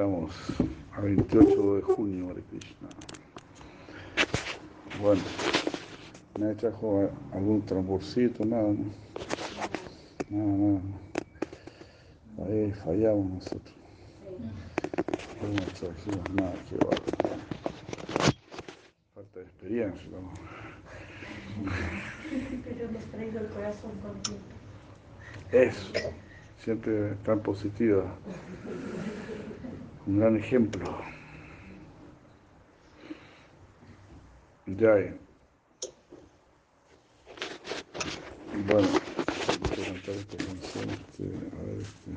Estamos a 28 de junio, de Krishna. Bueno, me trajo algún tamborcito, nada, ¿no? Nada, nada. Ahí fallamos nosotros. No nos trajimos nada, qué bárbaro. Falta de experiencia, ¿no? Pero hemos traído el corazón contigo. Eso, siempre tan positiva. Un gran ejemplo. Ya. eh. Bueno, voy a cantar esta canción. Este, a ver, este,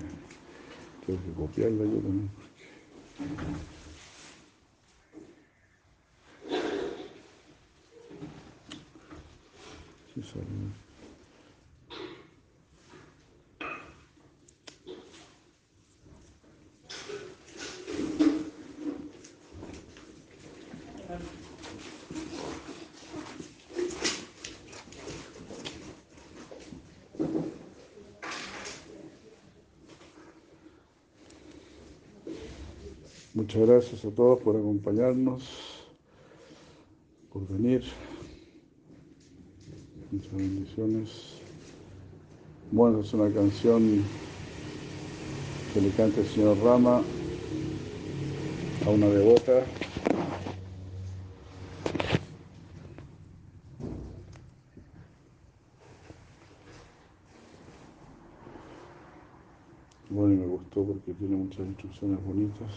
tengo que copiarla yo también. Sí, salió. Muchas gracias a todos por acompañarnos, por venir. Muchas bendiciones. Bueno, es una canción que le canta el señor Rama a una devota. Bueno, y me gustó porque tiene muchas instrucciones bonitas.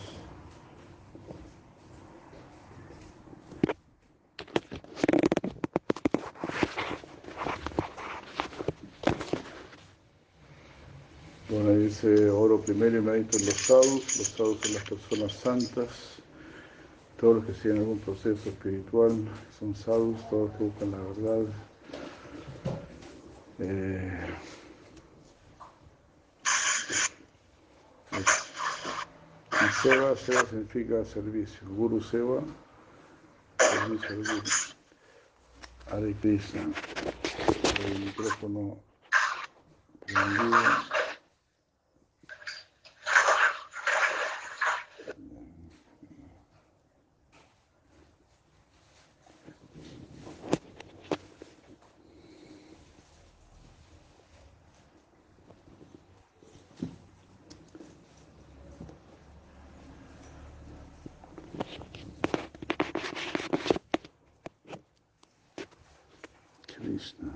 Bueno, ahí dice, oro primero y medito en los sadhus. Los sadhus son las personas santas. Todos los que siguen algún proceso espiritual son sadhus, todos los que buscan la verdad. Eh, y seva, seva significa servicio. Guru seva, servicio al Guru. Hare Krishna. El micrófono prendido. Krishna.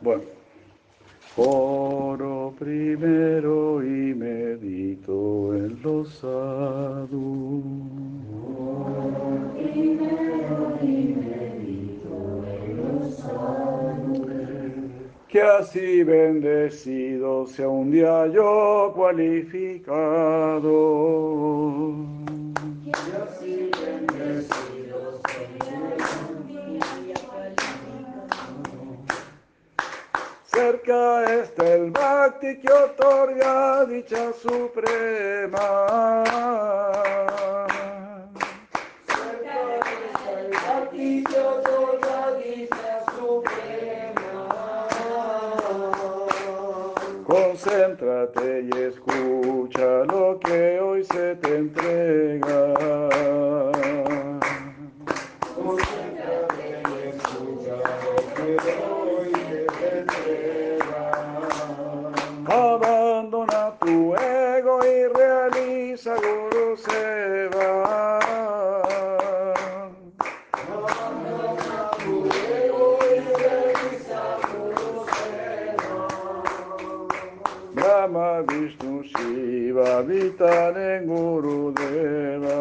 Bueno, oro primero y medito en los sadhus. Que así bendecido sea un día yo cualificado. Habitan en Gurudeva.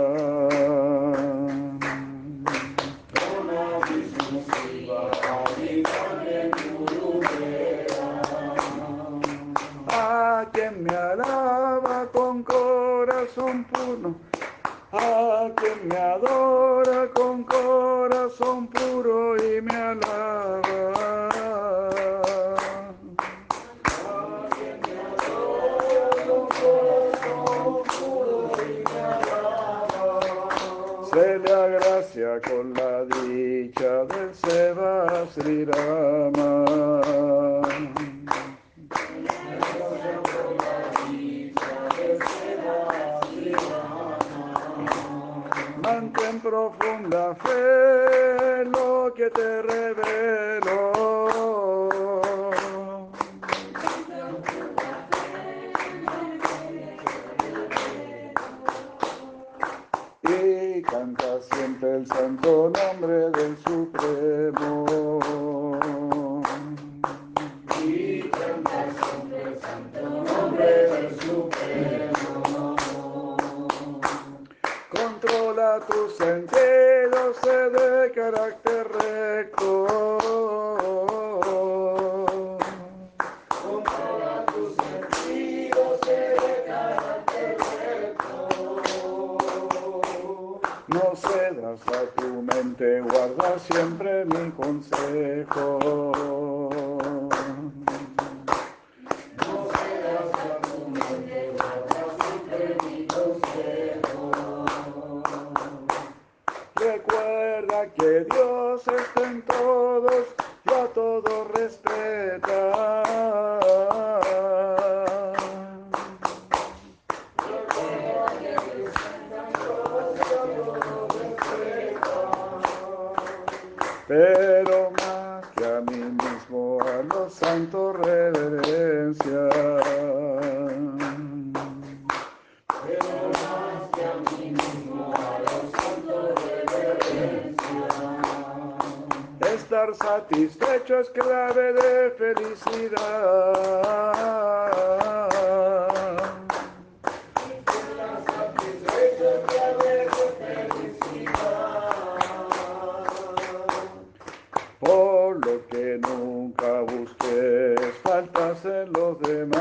A quien me alaba con corazón puro, a quien me adora con corazón puro y me alaba. Con la dicha del Seva Sri Rama. Mantén profunda fe lo que te revelo. Y canta siempre el santo nombre del Supremo. Controla tus sentidos, sé de carácter recto. Tu mente, guarda siempre mi consejo. Recuerda que Dios está en todos y a todos respeta. Mismo, a los santos reverencia. Estar satisfecho es clave de felicidad. Los demás.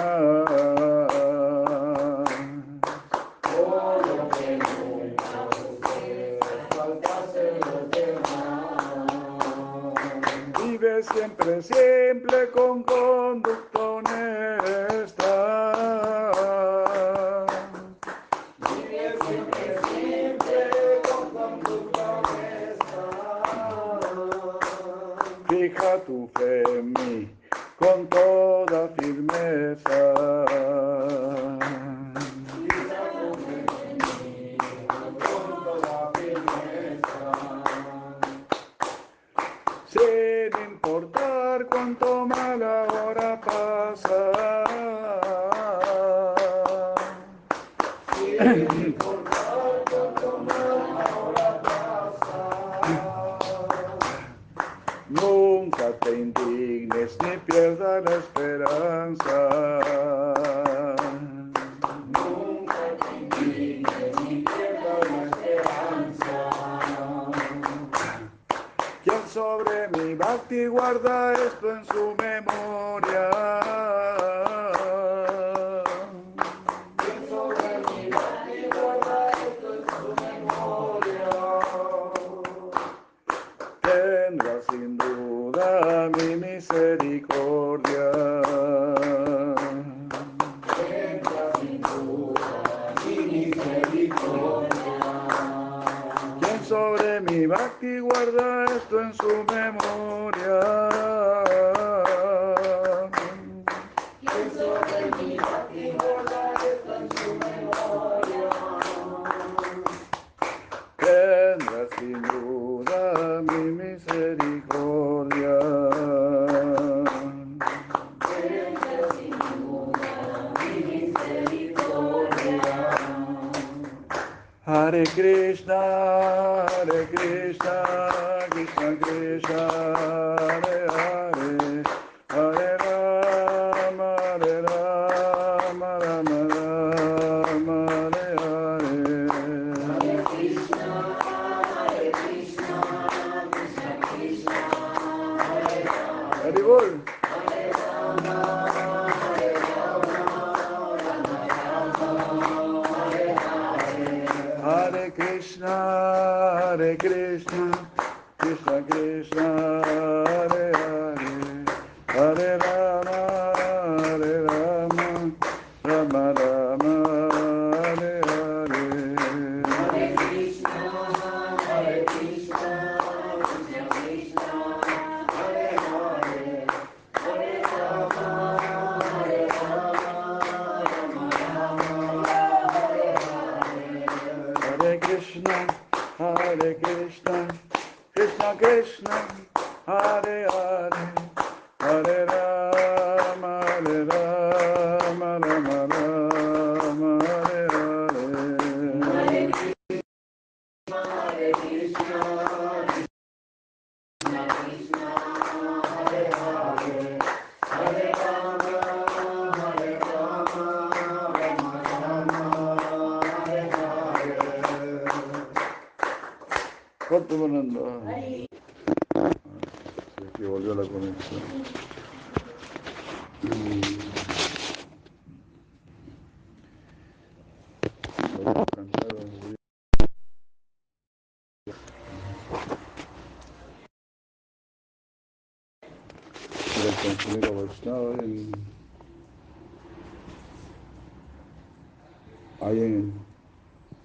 Ahí en,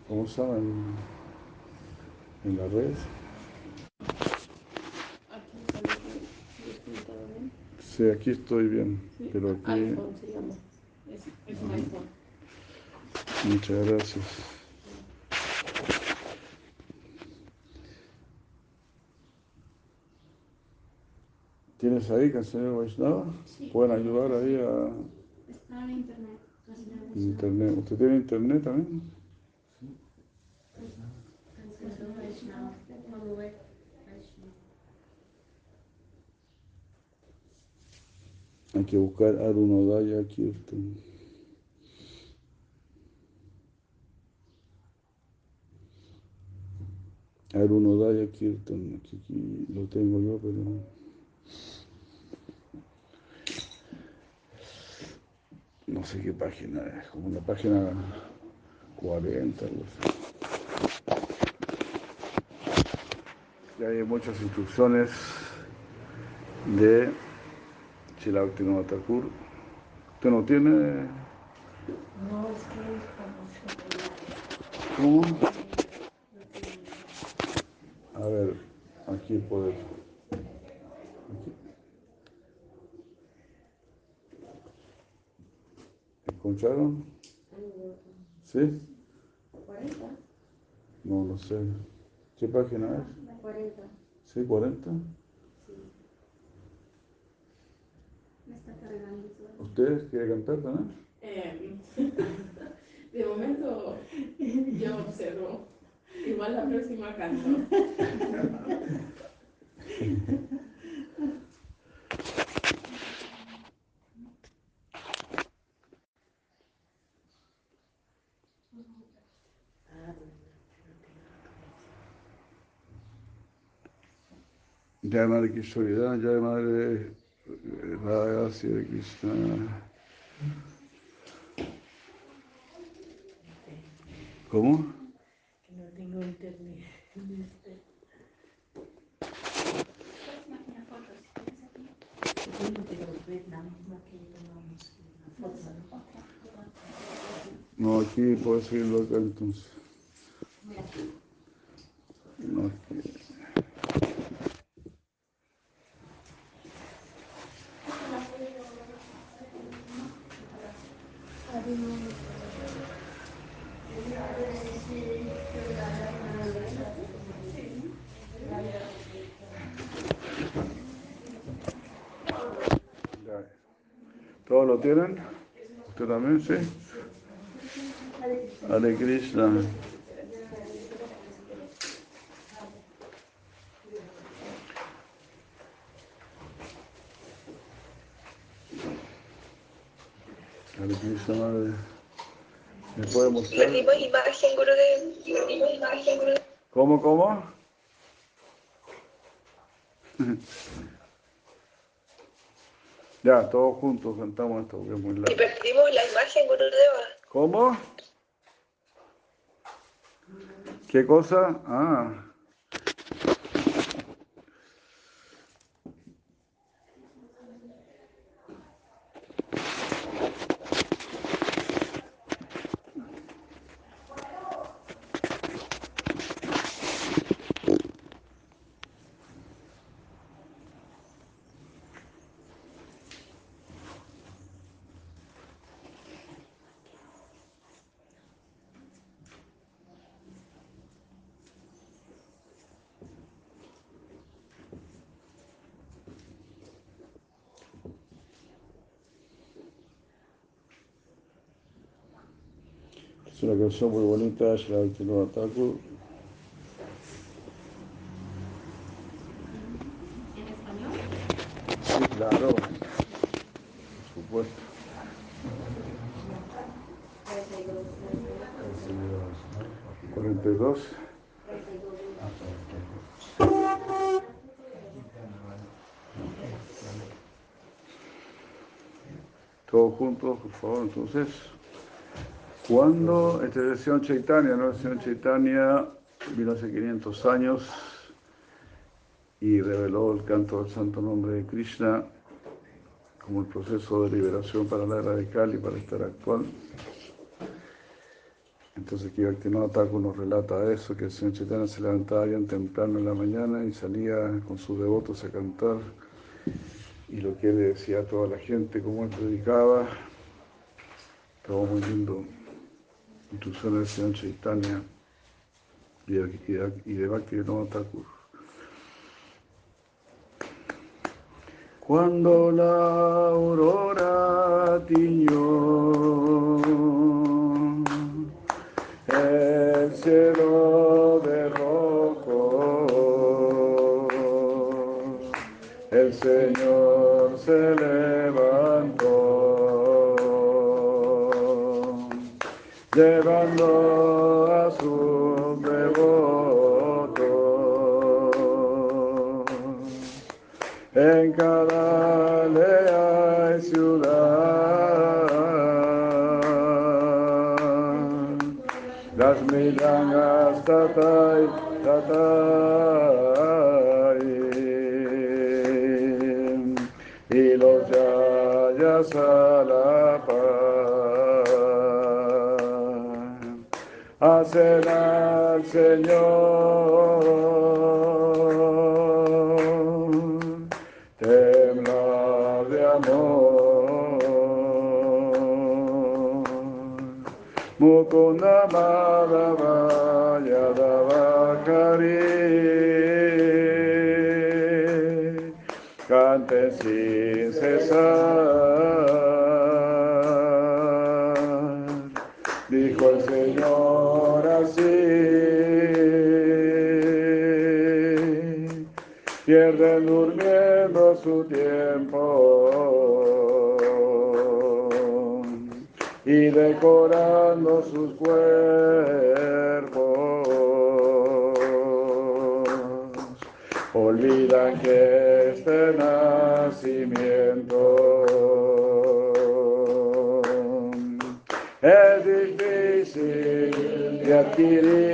¿cómo se llama? En, en la red. Aquí sale que sí, sí, todo bien. Sí, aquí estoy bien, Sí. pero aquí, iPhone se llama. Es, es un iPhone. muchas gracias. ¿Tienes ahí cancionero Vaishnava? Sí. ¿Pueden ayudar ahí a Está en internet. Internet? ¿Usted tiene internet también? Hay que buscar Arunodaya Kirtan. Arunodaya Kirtan, aquí, aquí lo tengo yo, pero no sé qué página es, como la página 40, algo así. Y hay muchas instrucciones de Bhaktivinoda Thakur. ¿Usted no tiene? No, es que ¿Cómo? A ver, aquí poder. ¿Escucharon? ¿Sí? 40. No, no sé. ¿Qué página es? 40. ¿Sí, 40? Sí. Me está cargando. ¿Ustedes quieren cantar también? Eh, de momento yo observo. Igual la próxima canto. Jai Madre Kishorida, Jai Madre Radha de Krishna. ¿Cómo? no tengo internet. No, aquí puedo seguirlo acá entonces. No, aquí. Ya. ¿Todos lo tienen? ¿Usted también? Sí. Hare Krishna. Hare Krishna, madre. ¿Me puede mostrar? Perdimos imagen, Gurudev. Perdimos imagen, Gurudev. ¿Cómo, cómo? Ya, todos juntos cantamos esto porque es muy Y largo. perdimos la imagen, Gurudeva. ¿Cómo? ¿Qué cosa? Ah. Una canción muy bonita, Shri Thakur. ¿En español? Sí, claro. Por supuesto. 42. Todos juntos, por favor, entonces. Cuando este es el Chaitanya, ¿no? El Señor Chaitanya vino hace 500 años y reveló el canto del santo nombre de Krishna como el proceso de liberación para la era de Kali, para estar actual. Entonces aquí Bhaktivinoda Thakur nos relata eso, que el señor Chaitanya se levantaba bien temprano en la mañana y salía con sus devotos a cantar y lo que él le decía a toda la gente, cómo él predicaba, todo muy lindo, del y de, y de, y de Bhaktivinoda Thakur. Cuando la aurora tiñó el cielo de rojo, el Señor se llevando a sus devotos en cada aldea y ciudad. Las mirangas tatay, tatay, paz hacen al Señor. Temblar de amor. Mukunda Madhava Yadava Kari cante sin cesar, dijo el Señor Pierden durmiendo su tiempo y decorando sus cuerpos. Olvidan que este nacimiento es difícil de adquirir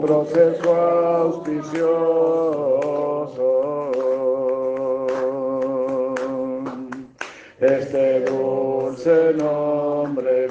proceso auspicioso. Este dulce nombre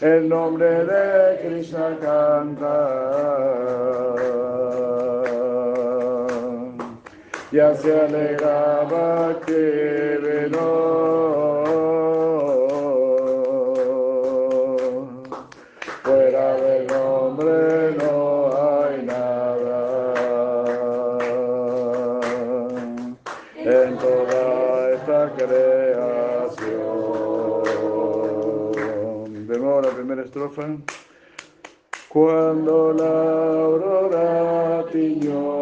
El nombre de Krishna canta ya se alegraba que venó. Cuando la aurora tiñó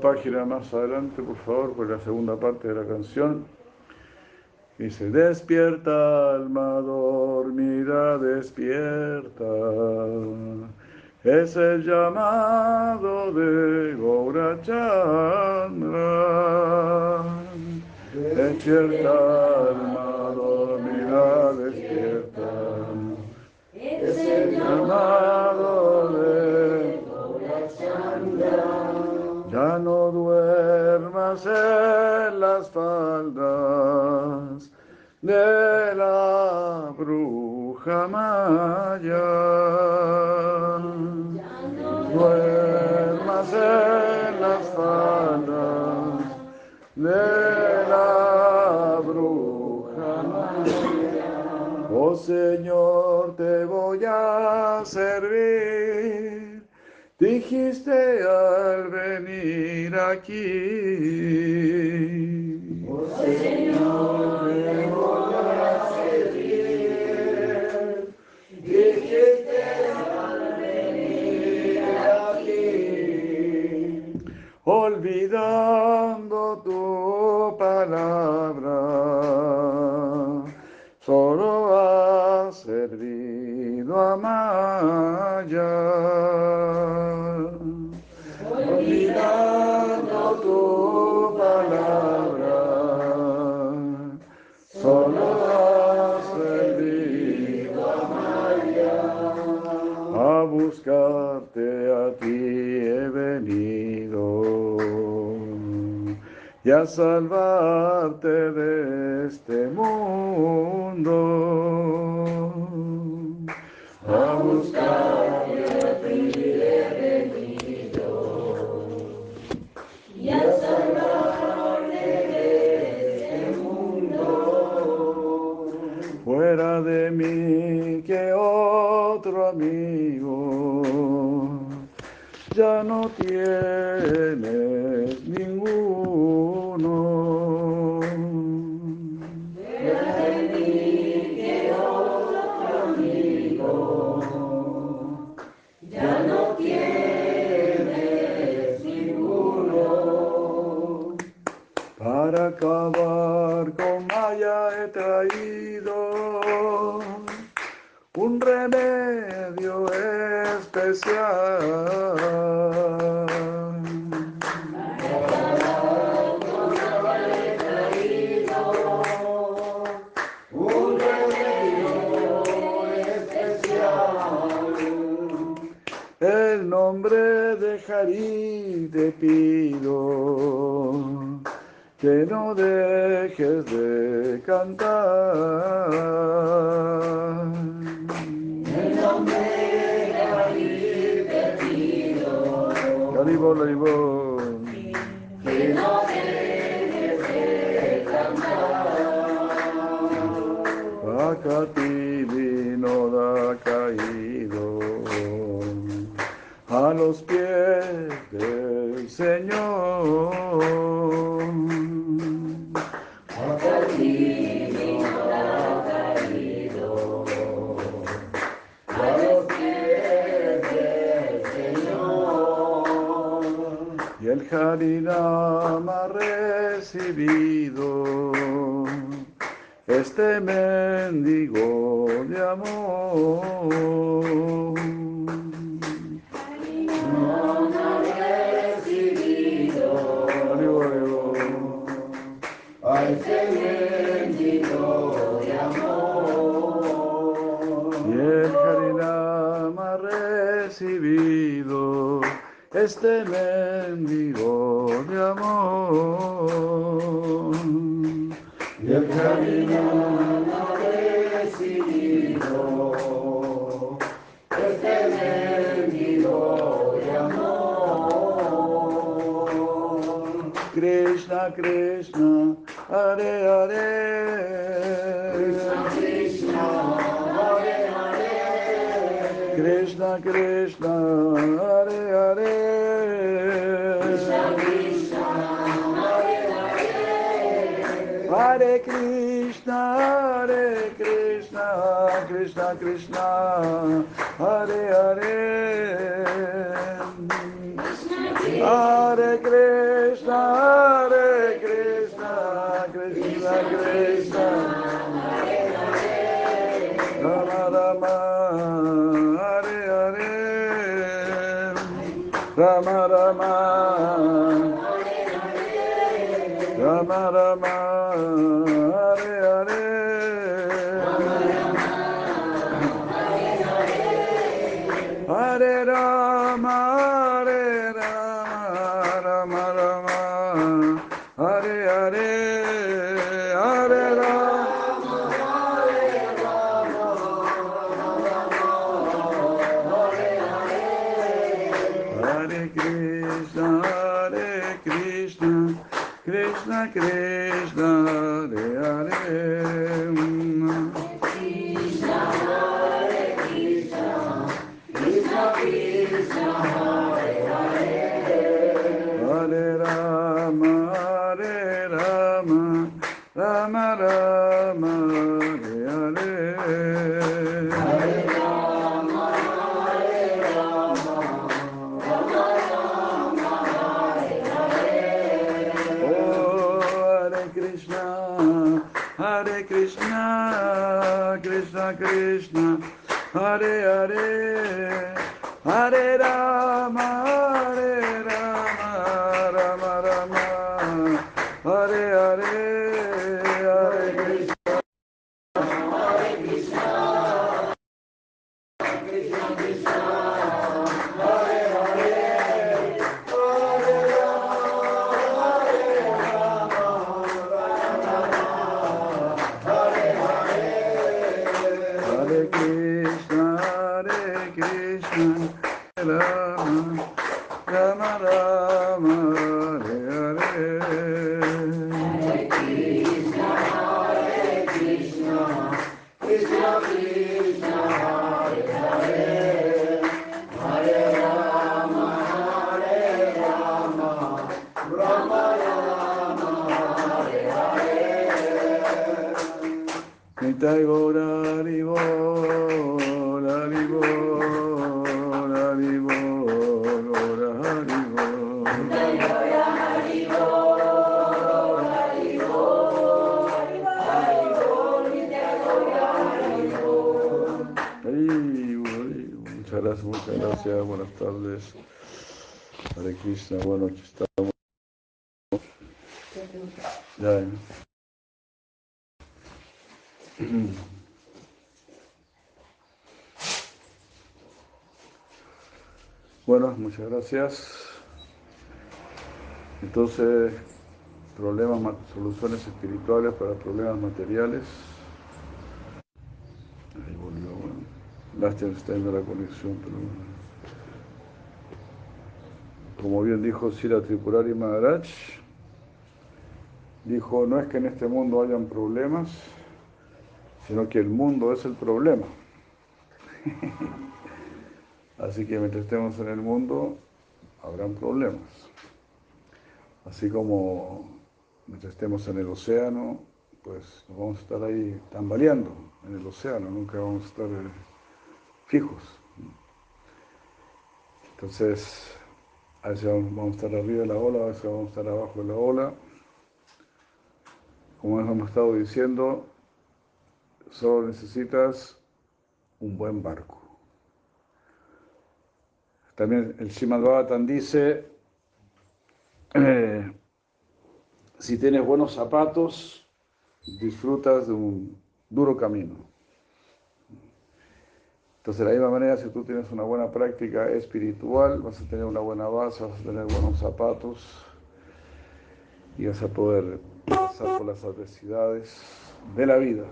páginas más adelante, por favor, por la segunda parte de la canción. Dice, despierta alma dormida, despierta. Es el llamado de Gaurachandra. Despierta alma dormida, despierta. Es el llamado ya no duermas en las faldas de la bruja maya. Duermas en las faldas de la bruja maya. Oh Señor, te voy a servir. Dijiste al venir aquí. Oh Señor, te voy a servir. Dijiste al venir aquí. Olvidando tu palabra, solo has servido a Maya. Y a salvarte de este mundo. A buscarte a ti he venido y a salvarte de este mundo. Fuera de mí que otro amigo ya no tienes ninguno. Acabar con Maya he traído un remedio especial. El nombre de Jari te pido que no dejes de cantar. Este mendigo de amor. Y el Harinam ha recibido este mendigo de amor. Krishna, Krishna, Hare Hare Hare Hare Krishna Hare Krishna Krishna Krishna Rama Rama Hare Hare Rama Rama Muchas gracias, muchas gracias, buenas tardes. Hare Krishna, bueno. Ya, ya. Bueno, muchas gracias. Entonces, problemas, ma- soluciones espirituales para problemas materiales. Ahí volvió, bueno. Lástima está yendo la conexión, pero bueno. Como bien dijo Sira Tripurari Maharaj, dijo, no es que en este mundo hayan problemas, sino que el mundo es el problema. Así que mientras estemos en el mundo, habrán problemas. Así como mientras estemos en el océano, pues nos vamos a estar ahí tambaleando en el océano, nunca vamos a estar eh, fijos. Entonces, a veces vamos a estar arriba de la ola, a veces vamos a estar abajo de la ola. Como hemos estado diciendo, solo necesitas un buen barco. También el Srimad Bhavatan dice, eh, si tienes buenos zapatos, disfrutas de un duro camino. Entonces, de la misma manera, si tú tienes una buena práctica espiritual, vas a tener una buena base, vas a tener buenos zapatos y vas a poder pasar por las adversidades de la vida.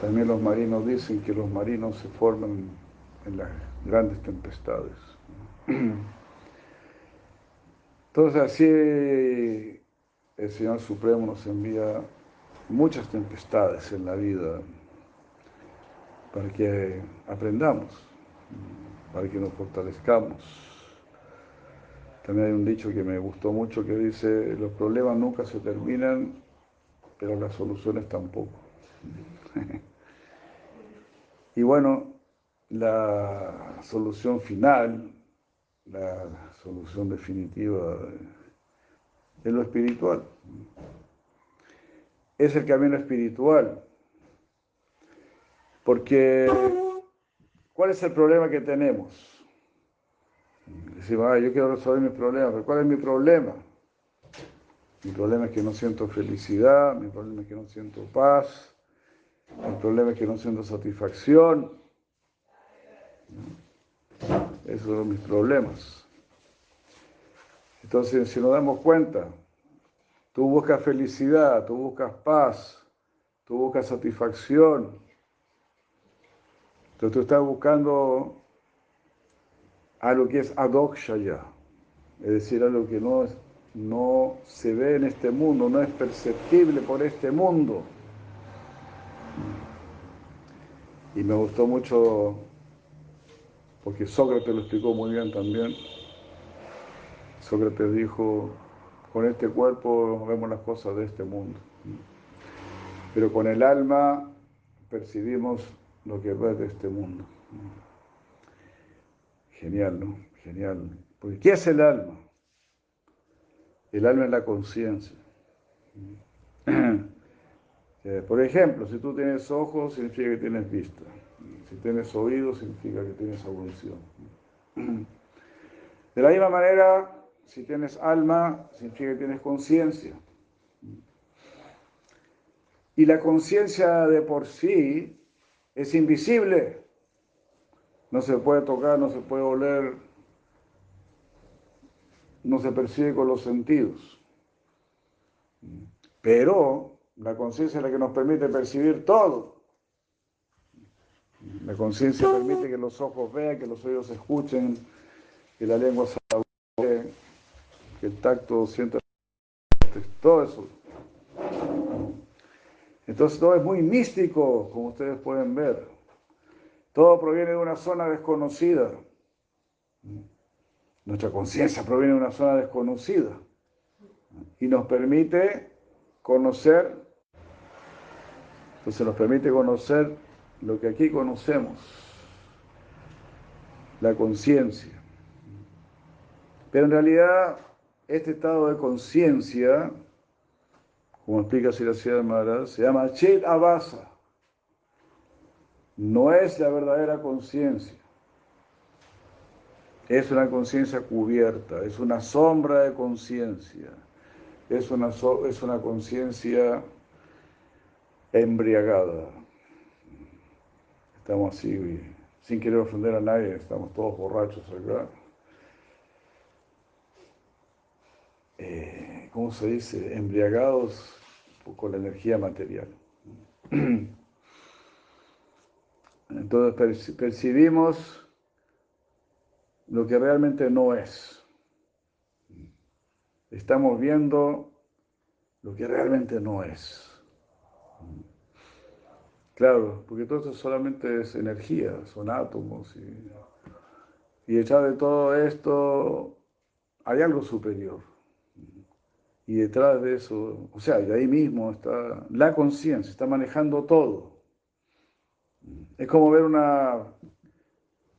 También los marinos dicen que los marinos se forman en las grandes tempestades. Entonces así el Señor Supremo nos envía muchas tempestades en la vida para que aprendamos, para que nos fortalezcamos. También hay un dicho que me gustó mucho que dice, los problemas nunca se terminan, pero las soluciones tampoco. y bueno, la solución final, la solución definitiva es lo espiritual. Es el camino espiritual. Porque, ¿cuál es el problema que tenemos? Decimos, ah, yo quiero resolver mis problemas, pero ¿cuál es mi problema? Mi problema es que no siento felicidad, mi problema es que no siento paz, mi problema es que no siento satisfacción, esos son mis problemas. Entonces, si nos damos cuenta, tú buscas felicidad, tú buscas paz, tú buscas satisfacción. Entonces tú estás buscando algo que es adokshaya, es decir, algo que no, no se ve en este mundo, no es perceptible por este mundo. Y me gustó mucho porque Sócrates lo explicó muy bien también. Sócrates dijo, con este cuerpo vemos las cosas de este mundo, pero con el alma percibimos lo que es de este mundo. Genial, ¿no? Genial. Porque ¿qué es el alma? El alma es la conciencia. Eh, por ejemplo, si tú tienes ojos, significa que tienes vista. Si tienes oído, significa que tienes audición. De la misma manera, si tienes alma, significa que tienes conciencia. Y la conciencia de por sí es invisible. No se puede tocar, no se puede oler, no se percibe con los sentidos. Pero la conciencia es la que nos permite percibir todo. La conciencia permite que los ojos vean, que los oídos escuchen, que la lengua sabe, que el tacto sienta todo eso. Entonces todo es muy místico, como ustedes pueden ver. Todo proviene de una zona desconocida. Nuestra conciencia proviene de una zona desconocida y nos permite conocer, entonces nos permite conocer lo que aquí conocemos, la conciencia. Pero en realidad, este estado de conciencia, como explica Siracía Maharaj, se llama Chet Abasa. No es la verdadera conciencia. Es una conciencia cubierta, es una sombra de conciencia, es una, es una conciencia embriagada. Estamos así, sin querer ofender a nadie, estamos todos borrachos acá. Eh, ¿Cómo se dice? Embriagados con la energía material. Entonces percibimos lo que realmente no es. Estamos viendo lo que realmente no es. Claro, porque todo esto solamente es energía, son átomos. Y, y detrás de todo esto hay algo superior. Y detrás de eso, o sea, y ahí mismo está la conciencia, está manejando todo. Es como ver una,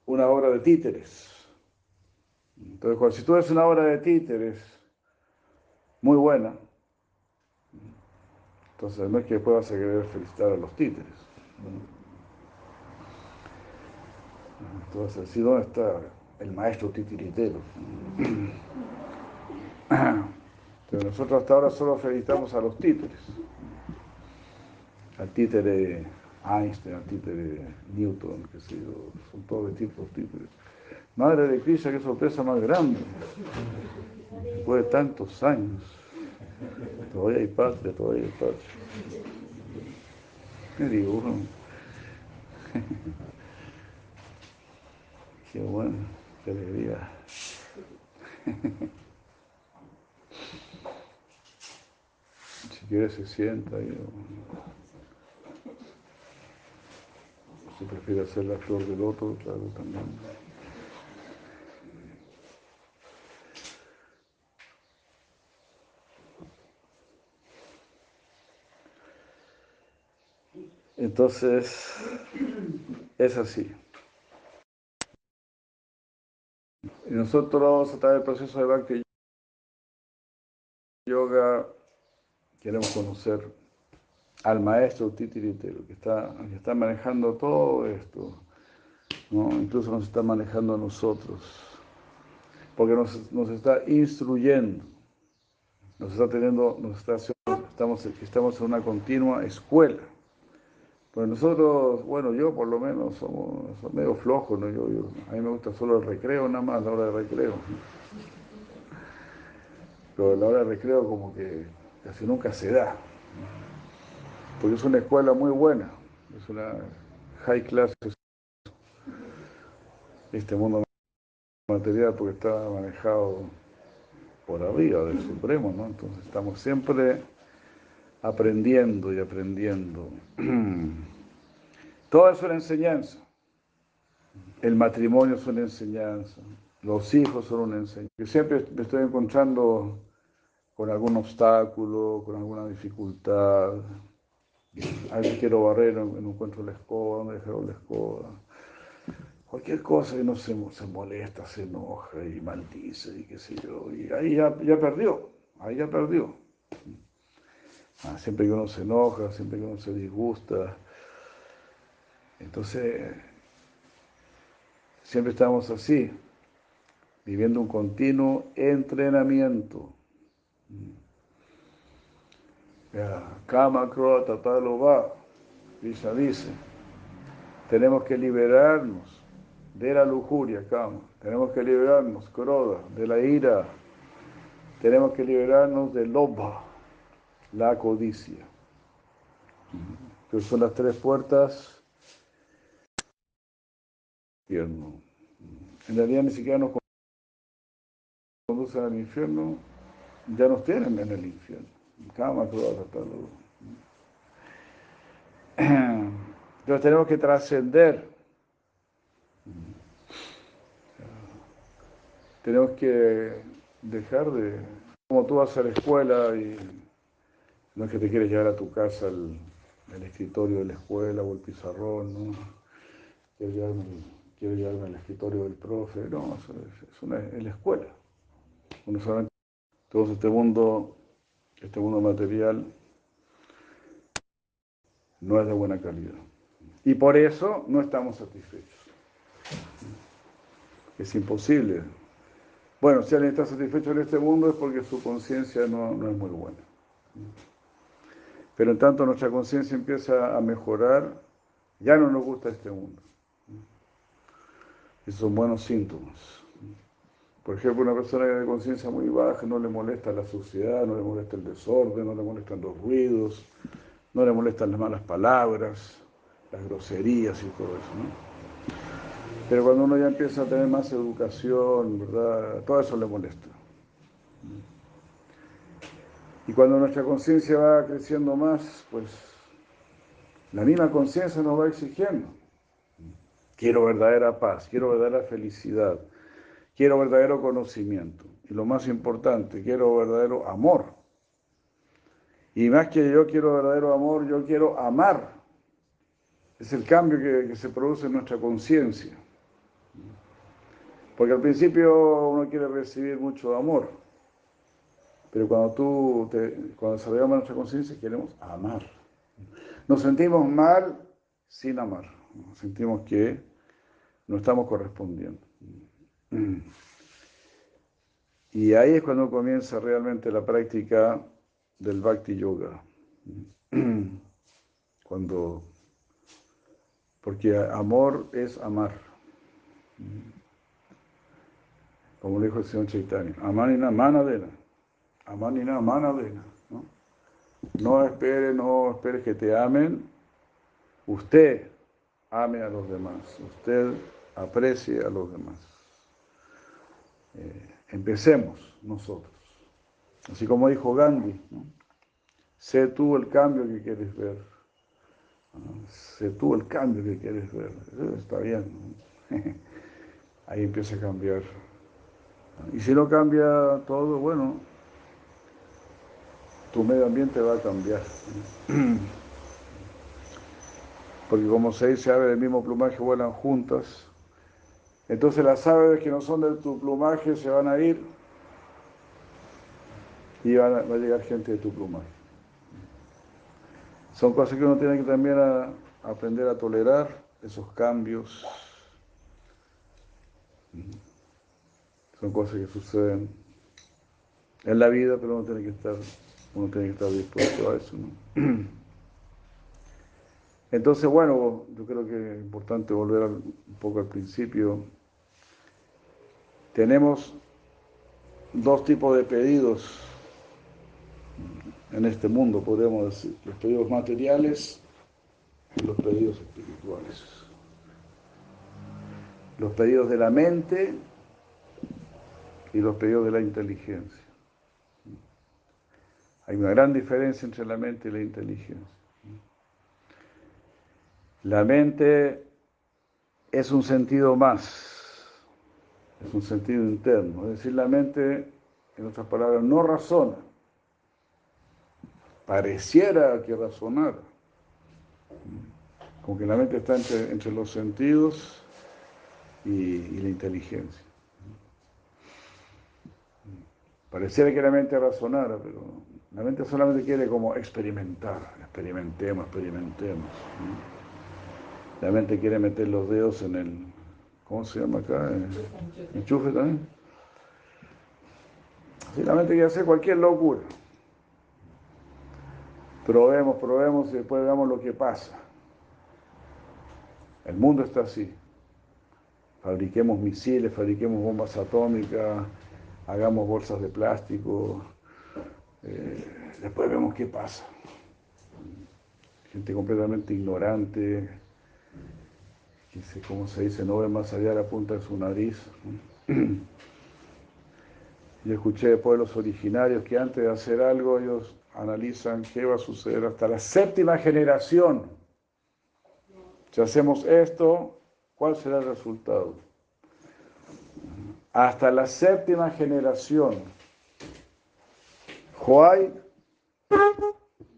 una obra de títeres. Entonces, cuando, si tú ves una obra de títeres muy buena, Entonces no es que después vas a querer felicitar a los títeres. Entonces, ¿sí dónde está el maestro titiritero? Pero nosotros hasta ahora solo felicitamos a los títeres. Al títere Einstein, al títere Newton, que sé yo, son todos distintos títeres. Madre de Krishna, qué sorpresa más grande. Después de tantos años. Todavía hay patria, todavía hay patria. ¿Qué digo? Qué bueno, qué alegría. Si quiere se sienta y si prefiere hacer la flor del otro, claro, también. Entonces, es así. Y nosotros a través del proceso de Bhakti Yoga, queremos conocer al maestro titiritero que está, que está manejando todo esto, incluso nos está manejando a nosotros, porque nos, nos está instruyendo, nos está teniendo, nos está estamos, estamos en una continua escuela. Pues nosotros, bueno, yo por lo menos somos, medio flojos, ¿no? Yo, a mí me gusta solo el recreo, nada más, la hora de recreo. Pero la hora de recreo como que casi nunca se da. Porque es una escuela muy buena, es una high class. Este mundo material porque está manejado por arriba del Supremo, ¿no? Entonces estamos siempre aprendiendo y aprendiendo. Todo es una enseñanza. El matrimonio es una enseñanza. Los hijos son una enseñanza. Yo siempre me estoy encontrando con algún obstáculo, con alguna dificultad. A quiero barrer, no encuentro la escoba, ¿dónde dejaron la escoba? Cualquier cosa y no se, se molesta, se enoja y maldice y qué sé yo. Y ahí ya, ya perdió, ahí ya perdió. Ah, siempre que uno se enoja, siempre que uno se disgusta. Entonces, siempre estamos así, viviendo un continuo entrenamiento. Kama Krota va, Krishna dice, tenemos que liberarnos de la lujuria, Kama, tenemos que liberarnos, Kroda, de la ira, tenemos que liberarnos del Lobha, la codicia. Que son las tres puertas infierno. En realidad ni siquiera nos conducen al infierno, ya nos tienen en el infierno. Cama, Entonces tenemos que trascender. Tenemos que dejar de, como tú vas a la escuela y no es que te quieres llevar a tu casa el, escritorio de la escuela o el pizarrón, ¿no? Quieres llevarme, al escritorio del profe, no, es, una, la escuela. Uno sabe, todo este mundo, este mundo material no es de buena calidad. Y por eso no estamos satisfechos. Es imposible. Bueno, si alguien está satisfecho en este mundo es porque su conciencia no es muy buena. Pero en tanto nuestra conciencia empieza a mejorar, ya no nos gusta este mundo. Esos son buenos síntomas. Por ejemplo, una persona de conciencia muy baja no le molesta la suciedad, no le molesta el desorden, no le molestan los ruidos, no le molestan las malas palabras, las groserías y todo eso. Pero cuando uno ya empieza a tener más educación, ¿verdad? Todo eso le molesta. Y cuando nuestra conciencia va creciendo más, pues la misma conciencia nos va exigiendo. Quiero verdadera paz, quiero verdadera felicidad, quiero verdadero conocimiento. Y lo más importante, quiero verdadero amor. Y más que yo quiero verdadero amor, yo quiero amar. Es el cambio que, se produce en nuestra conciencia. Porque al principio uno quiere recibir mucho amor Pero cuando tú, te, cuando desarrollamos nuestra conciencia, queremos amar. Nos sentimos mal sin amar. Sentimos que no estamos correspondiendo. Y ahí es cuando comienza realmente la práctica del Bhakti Yoga. Cuando, porque amor es amar. Como dijo el señor Chaitanya, amanina manadena, amanina manadena. ¿no? no espere, no espere que te amen, usted ame a los demás, usted aprecie a los demás. Eh, empecemos nosotros. Así como dijo Gandhi, sé tú el cambio que quieres ver. Sé tú el cambio que quieres ver. Está bien. Ahí empieza a cambiar. Y si no cambia todo, bueno, tu medio ambiente va a cambiar. Porque como seis aves del mismo plumaje vuelan juntas, entonces las aves que no son de tu plumaje se van a ir y va a llegar gente de tu plumaje. Son cosas que uno tiene que también aprender a tolerar, esos cambios. Son cosas que suceden en la vida, pero uno tiene que estar, uno tiene que estar dispuesto a eso. Entonces, bueno, yo creo que es importante volver un poco al principio. Tenemos dos tipos de pedidos en este mundo, podríamos decir, los pedidos materiales y los pedidos espirituales. Los pedidos de la mente y los pedidos de la inteligencia. Hay una gran diferencia entre la mente y la inteligencia. La mente es un sentido más, es un sentido interno, es decir, la mente, en otras palabras, no razona, pareciera que razonara, como que la mente está entre, los sentidos y, la inteligencia. Pareciera que la mente razonara, pero la mente solamente quiere como experimentar, experimentemos, experimentemos. La mente quiere meter los dedos en el, ¿cómo se llama acá? Enchufe también. Sí, la mente quiere hacer cualquier locura. Probemos, probemos y después veamos lo que pasa. El mundo está así. Fabriquemos misiles, fabriquemos bombas atómicas, hagamos bolsas de plástico. Eh, después vemos qué pasa. Gente completamente ignorante, que como se dice, no ve más allá de la punta de su nariz. Yo escuché de pueblos originarios que antes de hacer algo ellos analizan qué va a suceder hasta la séptima generación. Si hacemos esto, ¿cuál será el resultado? Hasta la séptima generación. Huay,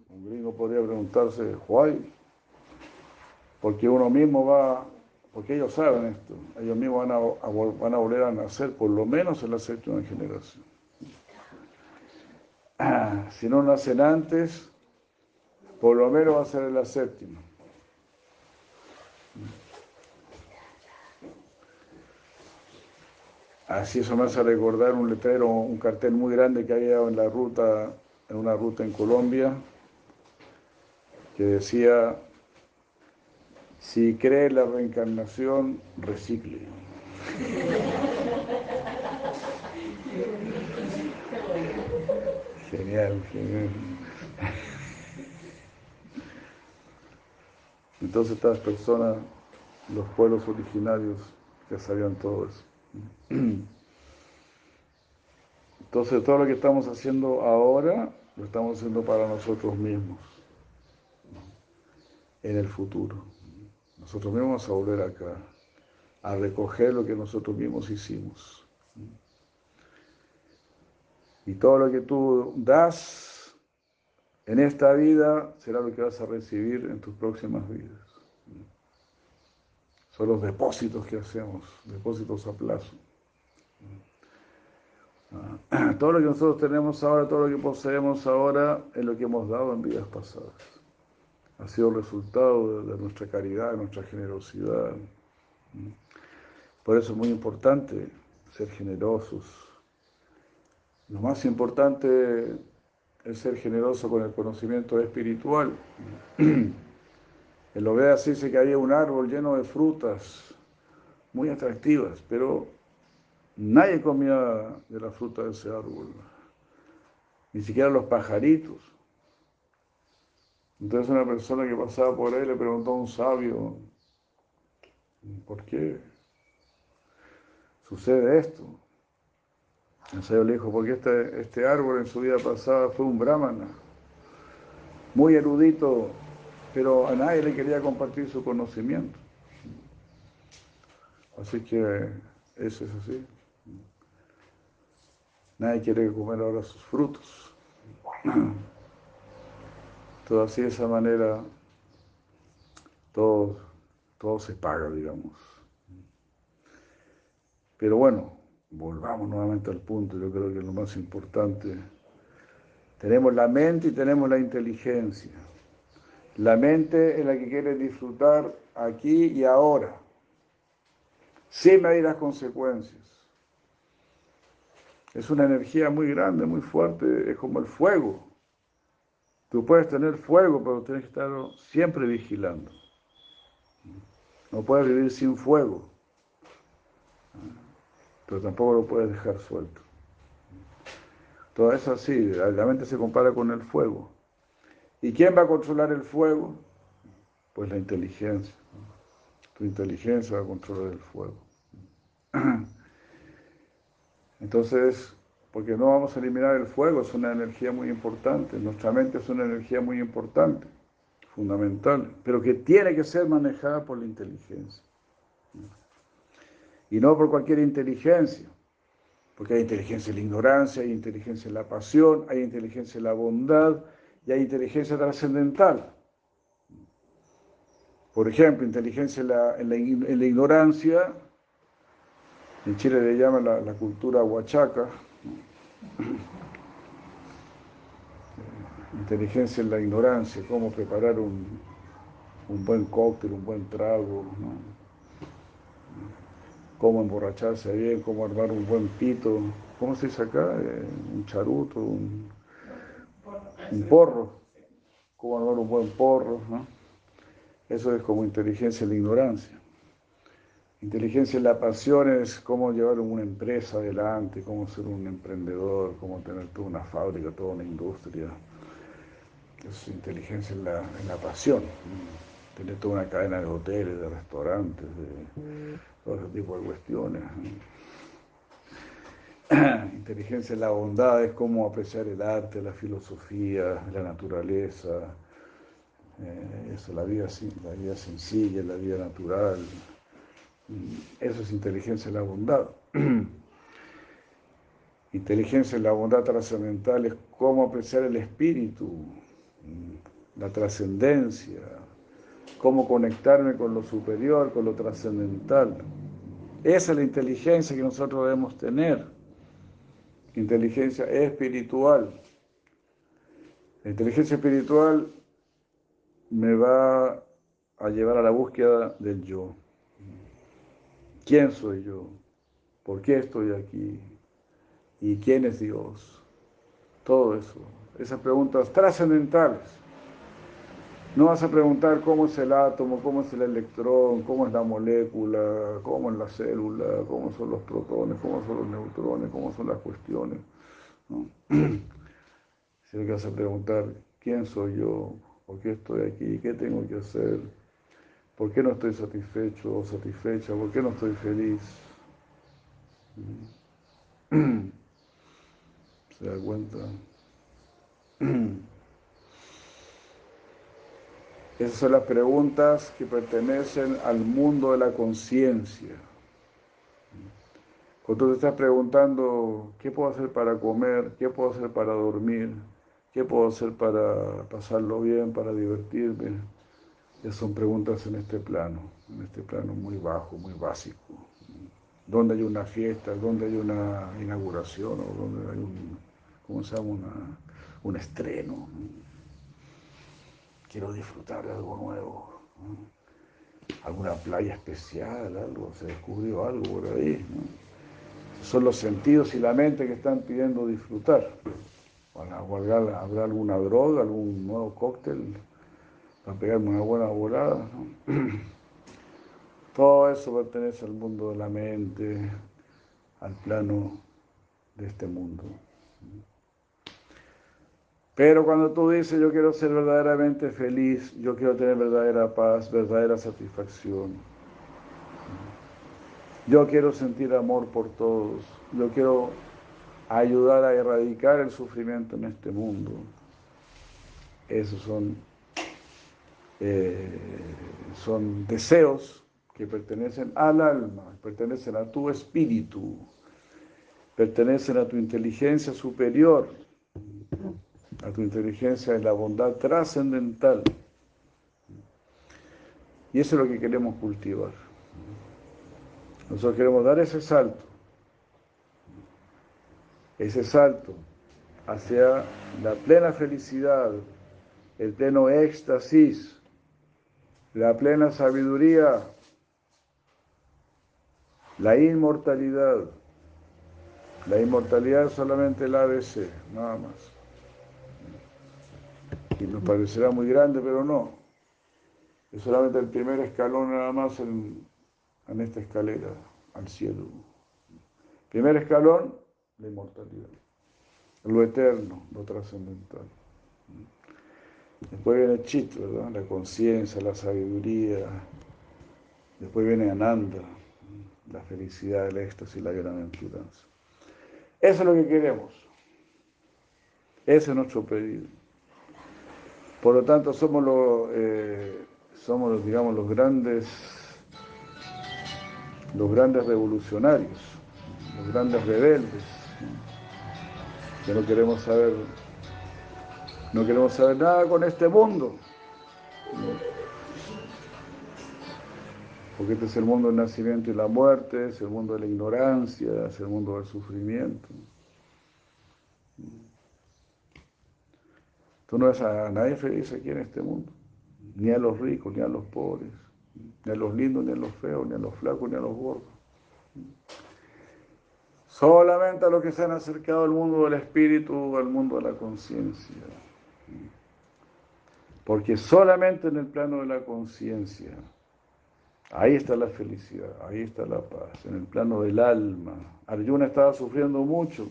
un gringo podría preguntarse, Huay, porque uno mismo va porque ellos saben esto, ellos mismos van a, van a volver a nacer por lo menos en la séptima generación. Ah, si no nacen antes, por lo menos va a ser en la séptima. Así eso me hace recordar un letrero, un cartel muy grande que había en la ruta, en una ruta en Colombia, que decía si cree la reencarnación, recicle. Genial, genial. Entonces estas personas, los pueblos originarios, ya sabían todo eso. Entonces todo lo que estamos haciendo ahora, lo estamos haciendo para nosotros mismos, en el futuro. Nosotros mismos vamos a volver acá, a recoger lo que nosotros mismos hicimos. Y todo lo que tú das en esta vida será lo que vas a recibir en tus próximas vidas. Son los depósitos que hacemos, depósitos a plazo. Ah, Todo lo que nosotros tenemos ahora, todo lo que poseemos ahora, es lo que hemos dado en vidas pasadas. Ha sido resultado de nuestra caridad, de nuestra generosidad. Por eso es muy importante ser generosos. Lo más importante es ser generoso con el conocimiento espiritual. El Oveas dice que había un árbol lleno de frutas muy atractivas, pero nadie comía de la fruta de ese árbol, ni siquiera los pajaritos. Entonces una persona que pasaba por ahí le preguntó a un sabio, ¿por qué sucede esto? El sabio le dijo, porque este, este árbol en su vida pasada fue un brahmana, muy erudito, pero a nadie le quería compartir su conocimiento. Así que eso es así. Nadie quiere comer ahora sus frutos. Todo así de esa manera, todo, todo se paga, digamos. Pero bueno, volvamos nuevamente al punto, yo creo que es lo más importante. Tenemos la mente y tenemos la inteligencia. La mente es la que quiere disfrutar aquí y ahora, sin medir las consecuencias. Es una energía muy grande, muy fuerte, es como el fuego. Tú puedes tener fuego, pero tienes que estar siempre vigilando. No puedes vivir sin fuego, pero tampoco lo puedes dejar suelto. Todo eso así, la mente se compara con el fuego. ¿Y quién va a controlar el fuego? Pues la inteligencia. Tu inteligencia va a controlar el fuego. Entonces, porque no vamos a eliminar el fuego, es una energía muy importante. Nuestra mente es una energía muy importante, fundamental, pero que tiene que ser manejada por la inteligencia. Y no por cualquier inteligencia, porque hay inteligencia en la ignorancia, hay inteligencia en la pasión, hay inteligencia en la bondad y hay inteligencia trascendental. Por ejemplo, inteligencia en la, en la, ignorancia, en Chile le llaman la, cultura huachaca, inteligencia en la ignorancia, cómo preparar un, un buen cóctel, un buen trago, cómo emborracharse bien, cómo armar un buen pito, ¿cómo se dice acá? Eh, un charuto, un, un, porro, cómo armar un buen porro, ¿no? Eso es como inteligencia en la ignorancia. Inteligencia en la pasión es cómo llevar una empresa adelante, cómo ser un emprendedor, cómo tener toda una fábrica, toda una industria. Es inteligencia en la, en la pasión. Tener toda una cadena de hoteles, de restaurantes, de todo ese tipo de cuestiones. Inteligencia en la bondad es cómo apreciar el arte, la filosofía, la naturaleza, eh, la vida, la vida sencilla, la vida natural. Eso es inteligencia en la bondad. Inteligencia en la bondad trascendental es cómo apreciar el espíritu, la trascendencia, cómo conectarme con lo superior, con lo trascendental. Esa es la inteligencia que nosotros debemos tener. Inteligencia espiritual. La inteligencia espiritual me va a llevar a la búsqueda del yo. ¿Quién soy yo? ¿Por qué estoy aquí? ¿Y quién es Dios? Todo eso. Esas preguntas trascendentales. No vas a preguntar cómo es el átomo, cómo es el electrón, cómo es la molécula, cómo es la célula, cómo son los protones, cómo son los neutrones, cómo son las cuestiones. ¿no? Sino que vas a preguntar quién soy yo, por qué estoy aquí, qué tengo que hacer, por qué no estoy satisfecho o satisfecha, por qué no estoy feliz. ¿Se da cuenta? Esas son las preguntas que pertenecen al mundo de la conciencia. Cuando te estás preguntando, ¿qué puedo hacer para comer? ¿Qué puedo hacer para dormir? ¿Qué puedo hacer para pasarlo bien, para divertirme? Esas son preguntas en este plano, en este plano muy bajo, muy básico. donde hay una fiesta, donde hay una inauguración o donde hay un, ¿cómo se llama? Un estreno. Quiero disfrutar de algo nuevo. Alguna playa especial, algo, se descubrió algo por ahí. Son los sentidos y la mente que están pidiendo disfrutar. O habrá, habrá alguna droga, algún nuevo cóctel para pegarme una buena volada. Todo eso pertenece al mundo de la mente, al plano de este mundo. Pero cuando tú dices, yo quiero ser verdaderamente feliz, yo quiero tener verdadera paz, verdadera satisfacción, yo quiero sentir amor por todos, yo quiero ayudar a erradicar el sufrimiento en este mundo. Esos son, eh, son deseos que pertenecen al alma, pertenecen a tu espíritu, pertenecen a tu inteligencia superior, a tu inteligencia en la bondad trascendental. Y eso es lo que queremos cultivar. Nosotros queremos dar ese salto, ese salto hacia la plena felicidad, el pleno éxtasis, la plena sabiduría, la inmortalidad. La inmortalidad es solamente el ABC, nada más. Nos parecerá muy grande, pero no. Es solamente el primer escalón nada más en, en esta escalera al cielo. Primer escalón, la inmortalidad. Lo eterno, lo trascendental. Después viene el chit. La conciencia, la sabiduría. Después viene Ananda, la felicidad, el éxtasis la bienaventuranza. Eso es lo que queremos. Ese es nuestro pedido. Por lo tanto, somos los, eh, somos digamos, los grandes, los grandes revolucionarios, los grandes rebeldes, que no queremos saber, no queremos saber nada con este mundo. Porque este es el mundo del nacimiento y la muerte, es el mundo de la ignorancia, es el mundo del sufrimiento. Tú no ves a nadie feliz aquí en este mundo, ni a los ricos, ni a los pobres, ni a los lindos, ni a los feos, ni a los flacos, ni a los gordos. Solamente a los que se han acercado al mundo del espíritu, al mundo de la conciencia. Porque solamente en el plano de la conciencia Ahí está la felicidad, ahí está la paz, en el plano del alma. Arjuna estaba sufriendo mucho.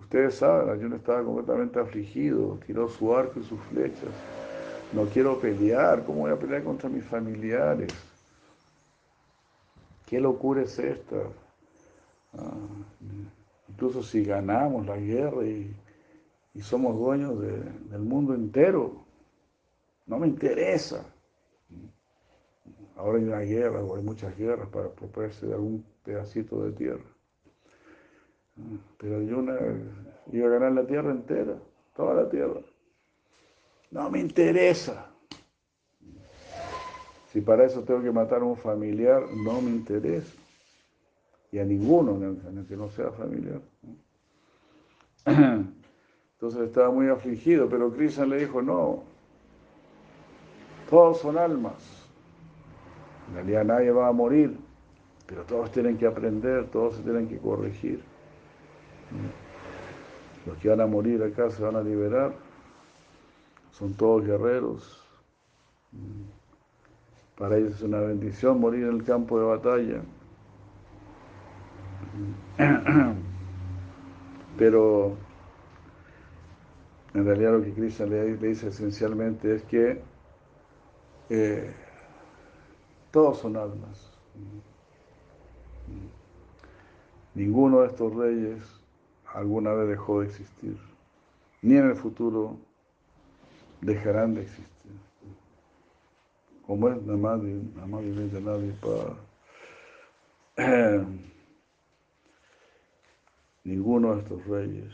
Ustedes saben, Arjuna estaba completamente afligido, tiró su arco y sus flechas. No quiero pelear, ¿cómo voy a pelear contra mis familiares? ¿Qué locura es esta? Ah, incluso si ganamos la guerra y, somos dueños del mundo entero, no me interesa. Ahora hay una guerra, o hay muchas guerras para apropiarse de algún pedacito de tierra. Pero yo iba a ganar la tierra entera, toda la tierra. No me interesa. Si para eso tengo que matar a un familiar, no me interesa. Y a ninguno en el, que no sea familiar. Entonces estaba muy afligido, pero Krishna le dijo, no, todos son almas. En realidad nadie va a morir, pero todos tienen que aprender, todos se tienen que corregir. Los que van a morir acá se van a liberar, son todos guerreros. Para ellos es una bendición morir en el campo de batalla. Pero en realidad lo que Krishna le dice esencialmente es que eh, todos son almas. Ninguno de estos reyes alguna vez dejó de existir, ni en el futuro dejarán de existir. Como es Namadi, Namadi nadie para ninguno de estos reyes.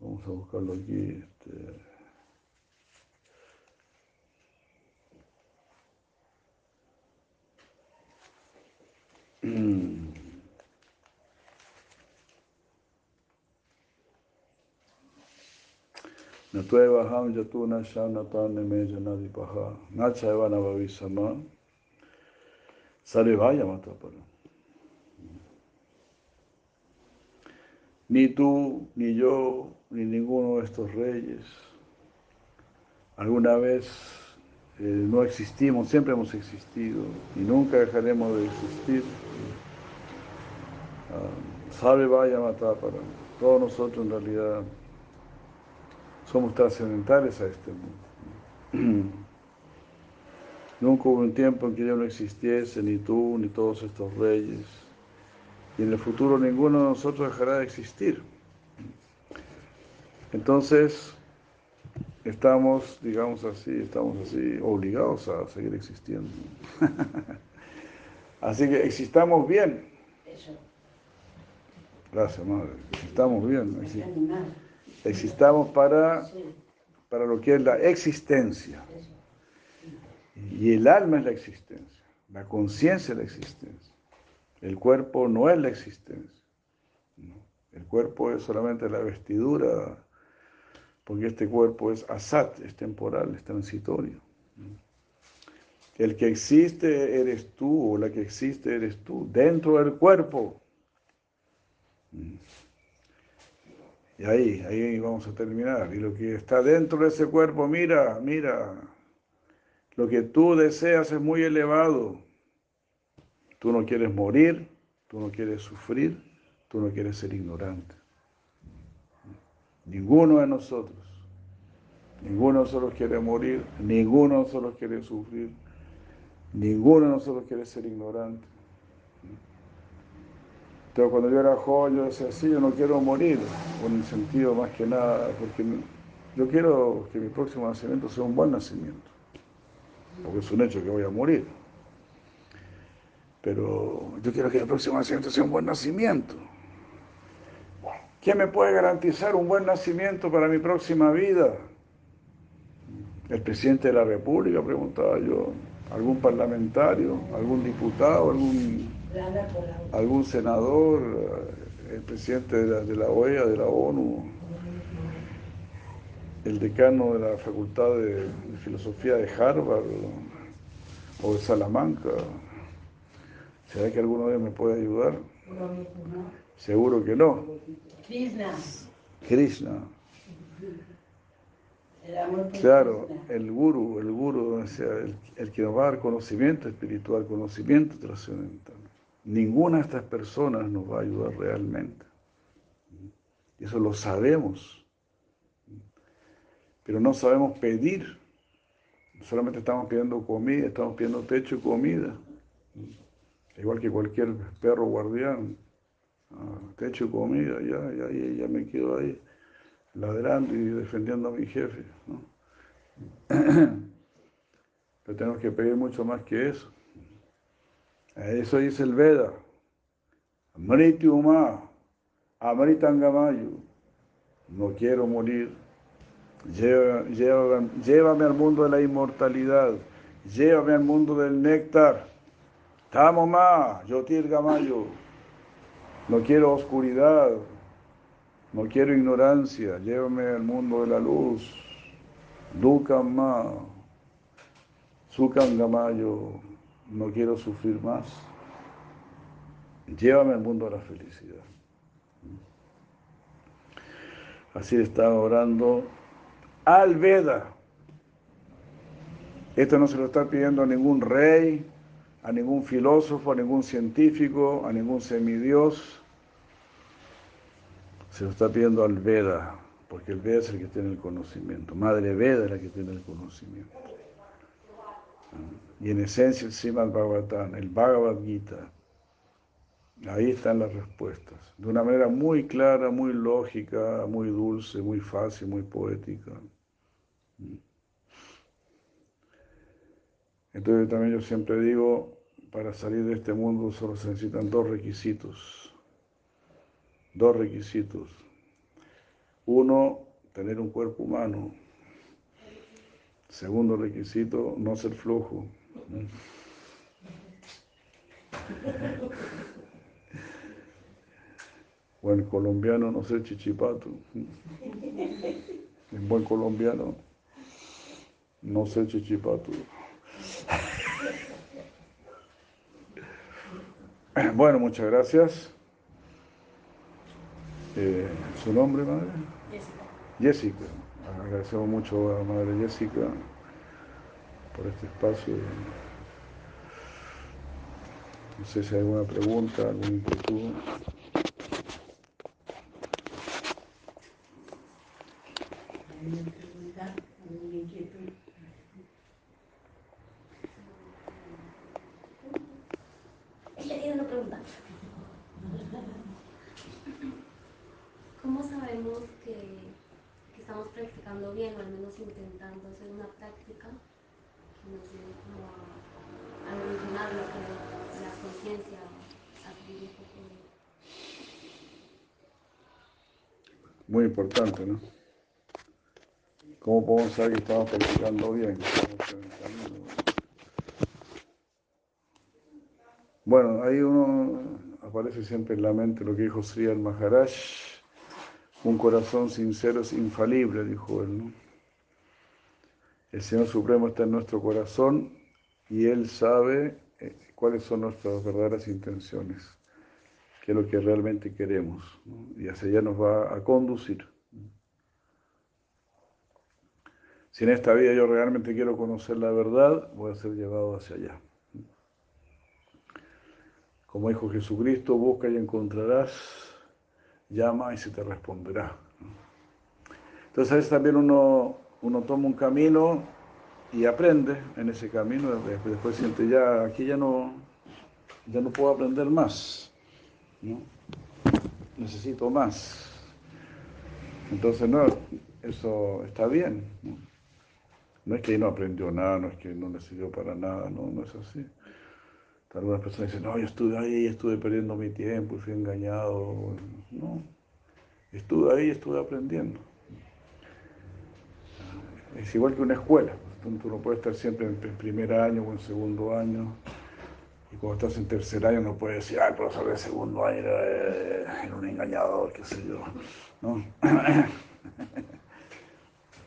Vamos a buscarlo aquí. Este, ham yatuna shanatan me janadipaha nachaiva navavisama sarevaya matapara. Ni tú, ni yo, ni ninguno de estos reyes alguna vez eh, no existimos, siempre hemos existido y nunca dejaremos de existir. Ah, sabe vaya matar para todos nosotros en realidad somos trascendentales a este mundo. Nunca hubo un tiempo en que yo no existiese, ni tú, ni todos estos reyes. Y en el futuro ninguno de nosotros dejará de existir. Entonces, estamos, digamos así, estamos así, obligados a seguir existiendo. así que existamos bien. Gracias, madre. Existamos bien. Existamos para, para lo que es la existencia. Y el alma es la existencia. La conciencia es la existencia. El cuerpo no es la existencia. El cuerpo es solamente la vestidura porque este cuerpo es asat, es temporal, es transitorio. El que existe eres tú, o la que existe eres tú, dentro del cuerpo. Y ahí, ahí vamos a terminar. Y lo que está dentro de ese cuerpo, mira, mira, lo que tú deseas es muy elevado. Tú no quieres morir, tú no quieres sufrir, tú no quieres ser ignorante. Ninguno de nosotros. Ninguno de nosotros quiere morir, ninguno de nosotros quiere sufrir, ninguno de nosotros quiere ser ignorante. Entonces cuando yo era joven yo decía, sí, yo no quiero morir, con el sentido más que nada, porque yo quiero que mi próximo nacimiento sea un buen nacimiento, porque es un hecho que voy a morir. Pero yo quiero que mi próximo nacimiento sea un buen nacimiento. ¿Quién me puede garantizar un buen nacimiento para mi próxima vida? El presidente de la República, preguntaba yo, algún parlamentario, algún diputado, algún, algún senador, el presidente de la, OEA, de la ONU, el decano de la Facultad de, Filosofía de Harvard o de Salamanca. ¿Será que alguno de ellos me puede ayudar? Seguro que no. Krishna. Krishna. Claro, el guru, el guru, el, el, que nos va a dar conocimiento espiritual, conocimiento trascendental. Ninguna de estas personas nos va a ayudar realmente. Eso lo sabemos. Pero no sabemos pedir. Solamente estamos pidiendo comida, estamos pidiendo techo y comida. Igual que cualquier perro guardián. Ah, techo y comida, ya, ya, ya me quedo ahí ladrando y defendiendo a mi jefe. Pero tenemos que pedir mucho más que eso. Eso dice el Veda. Amriti Uma, Amritangamayu. No quiero morir. Llévame, llévame, al mundo de la inmortalidad. Llévame al mundo del néctar. Tamoma, Yotir Gamayo. No quiero oscuridad. No quiero ignorancia, llévame al mundo de la luz. Dukama, Sukangamayo, no quiero sufrir más. Llévame al mundo de la felicidad. Así está orando al Veda. Esto no se lo está pidiendo a ningún rey, a ningún filósofo, a ningún científico, a ningún semidios se lo está pidiendo al Veda, porque el Veda es el que tiene el conocimiento. Madre Veda es la que tiene el conocimiento. Y en esencia el Srimad Bhagavatam, el Bhagavad Gita, ahí están las respuestas. De una manera muy clara, muy lógica, muy dulce, muy fácil, muy poética. Entonces también yo siempre digo, para salir de este mundo solo se necesitan dos requisitos dos requisitos. Uno, tener un cuerpo humano. Segundo requisito, no ser flojo. O en colombiano, no sé, chichipato. En buen colombiano, no sé, chichipato. Bueno, muchas gracias. Eh, ¿Su nombre, madre? Jessica. Jessica. Agradecemos mucho a madre Jessica por este espacio. No sé si hay alguna pregunta, ¿Alguna inquietud? Ella tiene una pregunta. ¿Cómo sabemos que, que estamos bien o al menos intentando hacer una práctica que nos lleve a, evolucionar lo que la conciencia, un. Muy importante, ¿no? ¿Cómo podemos saber que estamos practicando bien? Bueno, ahí uno aparece siempre en la mente lo que dijo Sri al Maharaj. Un corazón sincero es infalible, dijo él. El Señor Supremo está en nuestro corazón y Él sabe eh, cuáles son nuestras verdaderas intenciones, qué es lo que realmente queremos. Y hacia allá nos va a conducir. Si en esta vida yo realmente quiero conocer la verdad, voy a ser llevado hacia allá. Como dijo Jesucristo, busca y encontrarás, llama y se te responderá. Entonces a veces también uno, uno toma un camino y aprende en ese camino, después, siente ya, aquí ya no, ya no puedo aprender más, ¿no? necesito más. Entonces no, eso está bien. no es que ahí no aprendió nada, no es que no le sirvió para nada, no, no es así. Algunas personas dicen, no, yo estuve ahí, estuve perdiendo mi tiempo, fui engañado. No, estuve ahí, estuve aprendiendo. Es igual que una escuela. Tú no puedes estar siempre en primer año o en segundo año. Y cuando estás en tercer año no puedes decir, ah, el profesor de segundo año era, era un engañador, qué sé yo. ¿No?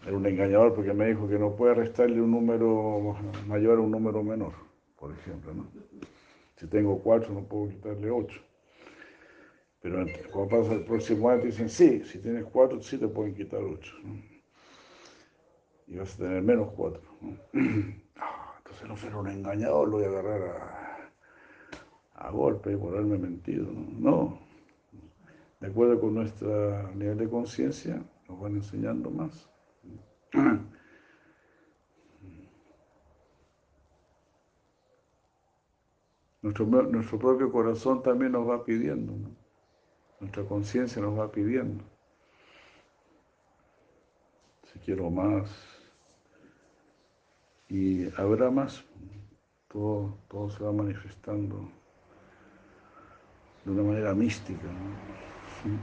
Era un engañador porque me dijo que no puede restarle un número mayor a un número menor, por ejemplo. ¿no? Si tengo cuatro, no puedo quitarle ocho. Pero cuando pasa el próximo año, te dicen, sí, si tienes cuatro, sí te pueden quitar ocho. Y vas a tener menos cuatro. Ah, entonces no será un engañador, lo voy a agarrar a, golpe por haberme mentido. no. De acuerdo con nuestro nivel de conciencia, nos van enseñando más. Nuestro, nuestro propio corazón también nos va pidiendo, nuestra conciencia nos va pidiendo. Si quiero más, y habrá más, todo, todo se va manifestando de una manera mística. ¿no?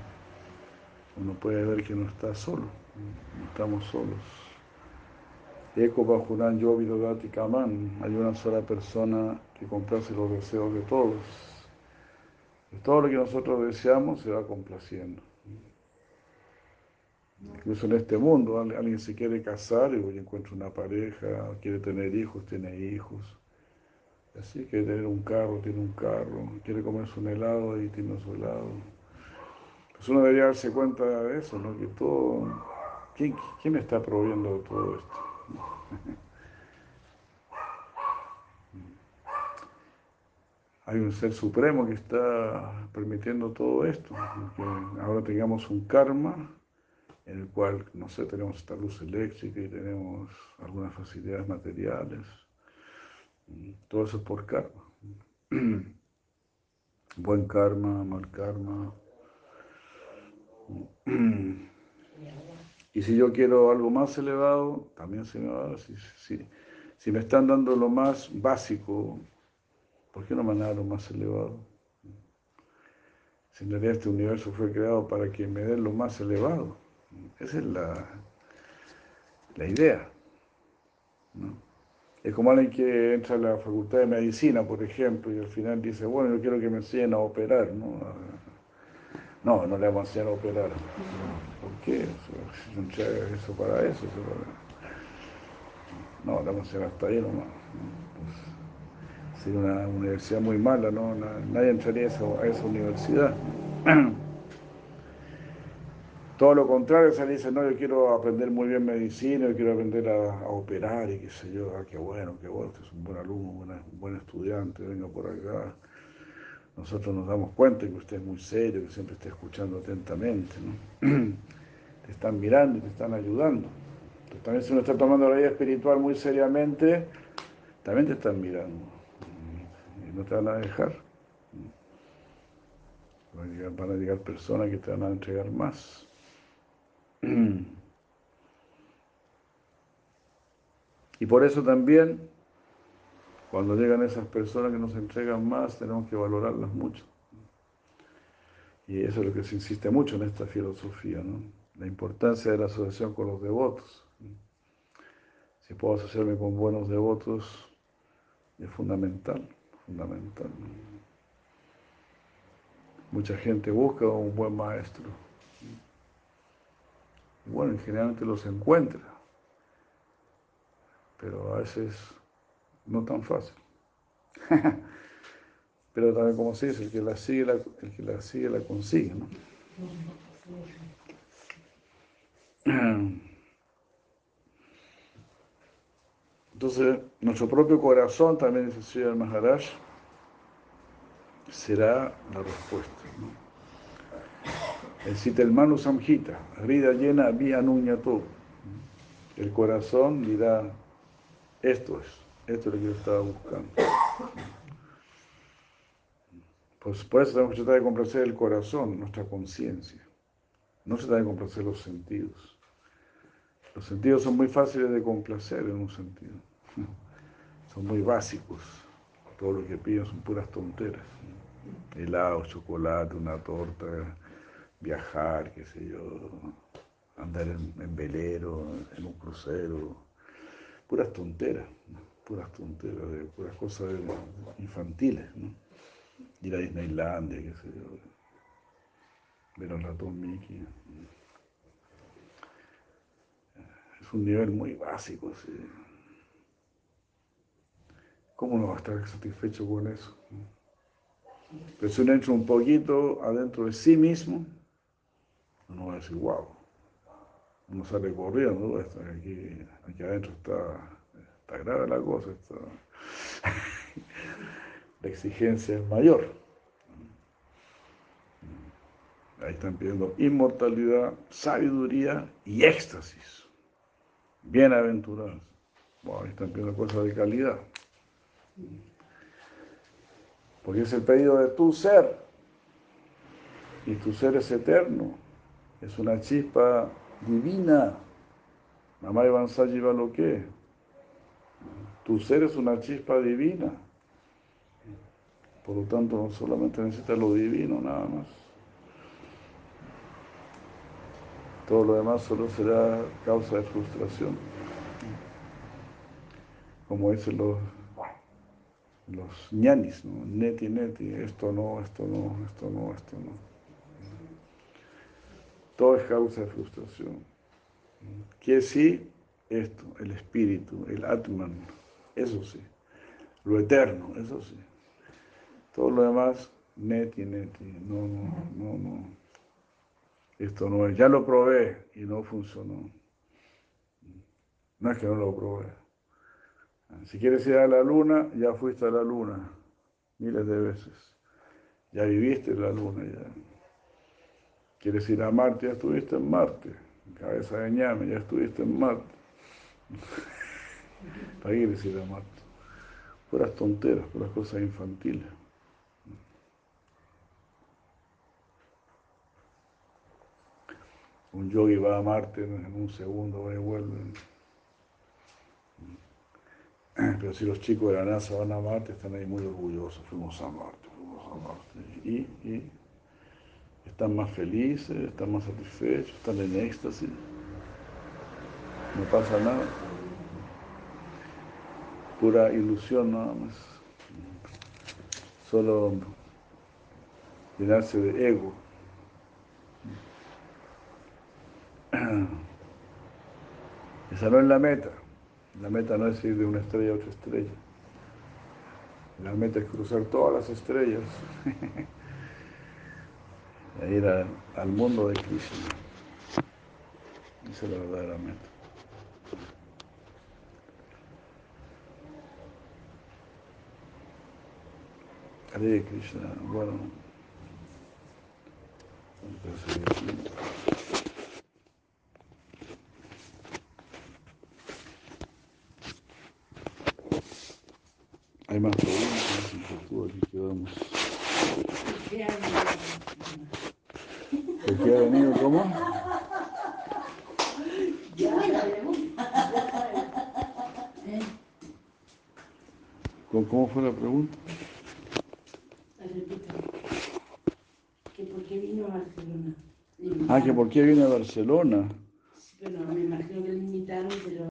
Uno puede ver que no está solo, no estamos solos. Eko Bajuran Yovi Dodati Kaman, hay una sola persona que complace los deseos de todos. Todo lo que nosotros deseamos se va complaciendo. Incluso en este mundo, alguien se quiere casar y encuentra una pareja, quiere tener hijos, tiene hijos. Así quiere tener un carro, tiene un carro, quiere comerse un helado y tiene su helado. Pues uno debería darse cuenta de eso, ¿no? Que todo, ¿quién, quién está proveyendo todo esto? Hay un ser supremo que está permitiendo todo esto, ahora tengamos un karma en el cual, no sé, tenemos esta luz eléctrica y tenemos algunas facilidades materiales. Todo eso es por karma. Buen karma, mal karma. Y si yo quiero algo más elevado, también se me va a dar. Si, me están dando lo más básico, ¿por qué no dar lo más elevado? Si en realidad este universo fue creado para que me den lo más elevado. Esa es la, la idea. Es como alguien que entra a la facultad de medicina, por ejemplo, y al final dice, bueno, yo quiero que me enseñen a operar, ¿no? No, no le vamos a enseñar a operar. ¿Por qué? O sea, eso para eso. No, le vamos a enseñar hasta ahí nomás. Pues, sería una universidad muy mala, ¿no? Nadie entraría a esa, universidad. Todo lo contrario, se dice, no, yo quiero aprender muy bien medicina, yo quiero aprender a, operar y qué sé yo, ah, qué bueno, qué bueno, es un buen alumno, un buen estudiante, venga por acá nosotros nos damos cuenta que usted es muy serio, que siempre está escuchando atentamente, ¿no? te están mirando y te están ayudando. Entonces, también si uno está tomando la vida espiritual muy seriamente, también te están mirando no te van a dejar. Van a llegar, a personas que te van a entregar más. Y por eso también cuando llegan esas personas que nos entregan más, tenemos que valorarlas mucho. Y eso es lo que se insiste mucho en esta filosofía, ¿no? la importancia de la asociación con los devotos. Si puedo asociarme con buenos devotos, es fundamental, fundamental. Mucha gente busca un buen maestro. Y bueno, generalmente los encuentra, pero a veces no tan fácil. Pero también como se dice, el que la sigue la, el que la, sigue, la consigue. Entonces, nuestro propio corazón, también dice Sri Maharaj, será la respuesta. ¿no? Cita el Manu Samhita, vida llena, vía todo. El corazón dirá, esto es. Esto es lo que yo estaba buscando. Pues por eso tenemos que tratar de complacer el corazón, nuestra conciencia. No se trata de complacer los sentidos. Los sentidos son muy fáciles de complacer en un sentido. Son muy básicos. Todo lo que piden son puras tonteras. Helado, chocolate, una torta, viajar, qué sé yo, andar en, velero, en un crucero. Puras tonteras puras tonteras, puras cosas infantiles. Ir a Disneylandia, qué sé yo, ver al ratón Mickey. Es un nivel muy básico, ¿sí? ¿Cómo no va a estar satisfecho con eso? Pero si uno entra un poquito adentro de sí mismo, uno va a decir, wow, uno sale corriendo, aquí, aquí adentro está Está grave la cosa, la exigencia es mayor. Ahí están pidiendo inmortalidad, sabiduría y éxtasis. Bienaventurados. ahí están pidiendo cosas de calidad. Porque es el pedido de tu ser. Y tu ser es eterno. Es una chispa divina. Mamá Iván va lo que tu ser es una chispa divina. Por lo tanto, no solamente necesitas lo divino, nada más. Todo lo demás solo será causa de frustración. Como dicen los, los ñanis, neti, neti, esto no, esto no, esto no, esto no. Todo es causa de frustración. Que sí, esto, el espíritu, el Atman, eso sí. Lo eterno, eso sí. Todo lo demás, neti, neti, no, no, no, no. Esto no es, ya lo probé y no funcionó. No es que no lo probé. Si quieres ir a la luna, ya fuiste a la luna miles de veces. Ya viviste en la luna, ya. Quieres ir a Marte, ya estuviste en Marte. Cabeza de ñame, ya estuviste en Marte. ¿Para qué decir amar? Puras tonteras, puras cosas infantiles. Un yogi va a Marte en un segundo, va y vuelve. Pero si los chicos de la NASA van a Marte, están ahí muy orgullosos. Fuimos a Marte, fuimos a Marte. Y, y están más felices, están más satisfechos, están en éxtasis. No pasa nada pura ilusión nada más. Solo llenarse de ego. Esa no es la meta. La meta no es ir de una estrella a otra estrella. La meta es cruzar todas las estrellas e ir al mundo de Krishna. Esa es la verdadera meta. Hare Krishna. Bueno. vamos a seguir aquí. Hay más preguntas, inquietud, aquí quedamos. ¿De qué ha venido? ¿Cómo? Ya, la ¿Eh? ¿Cómo, fue la pregunta? ¿Que por qué vino a Barcelona? Ah, que por qué viene a Barcelona.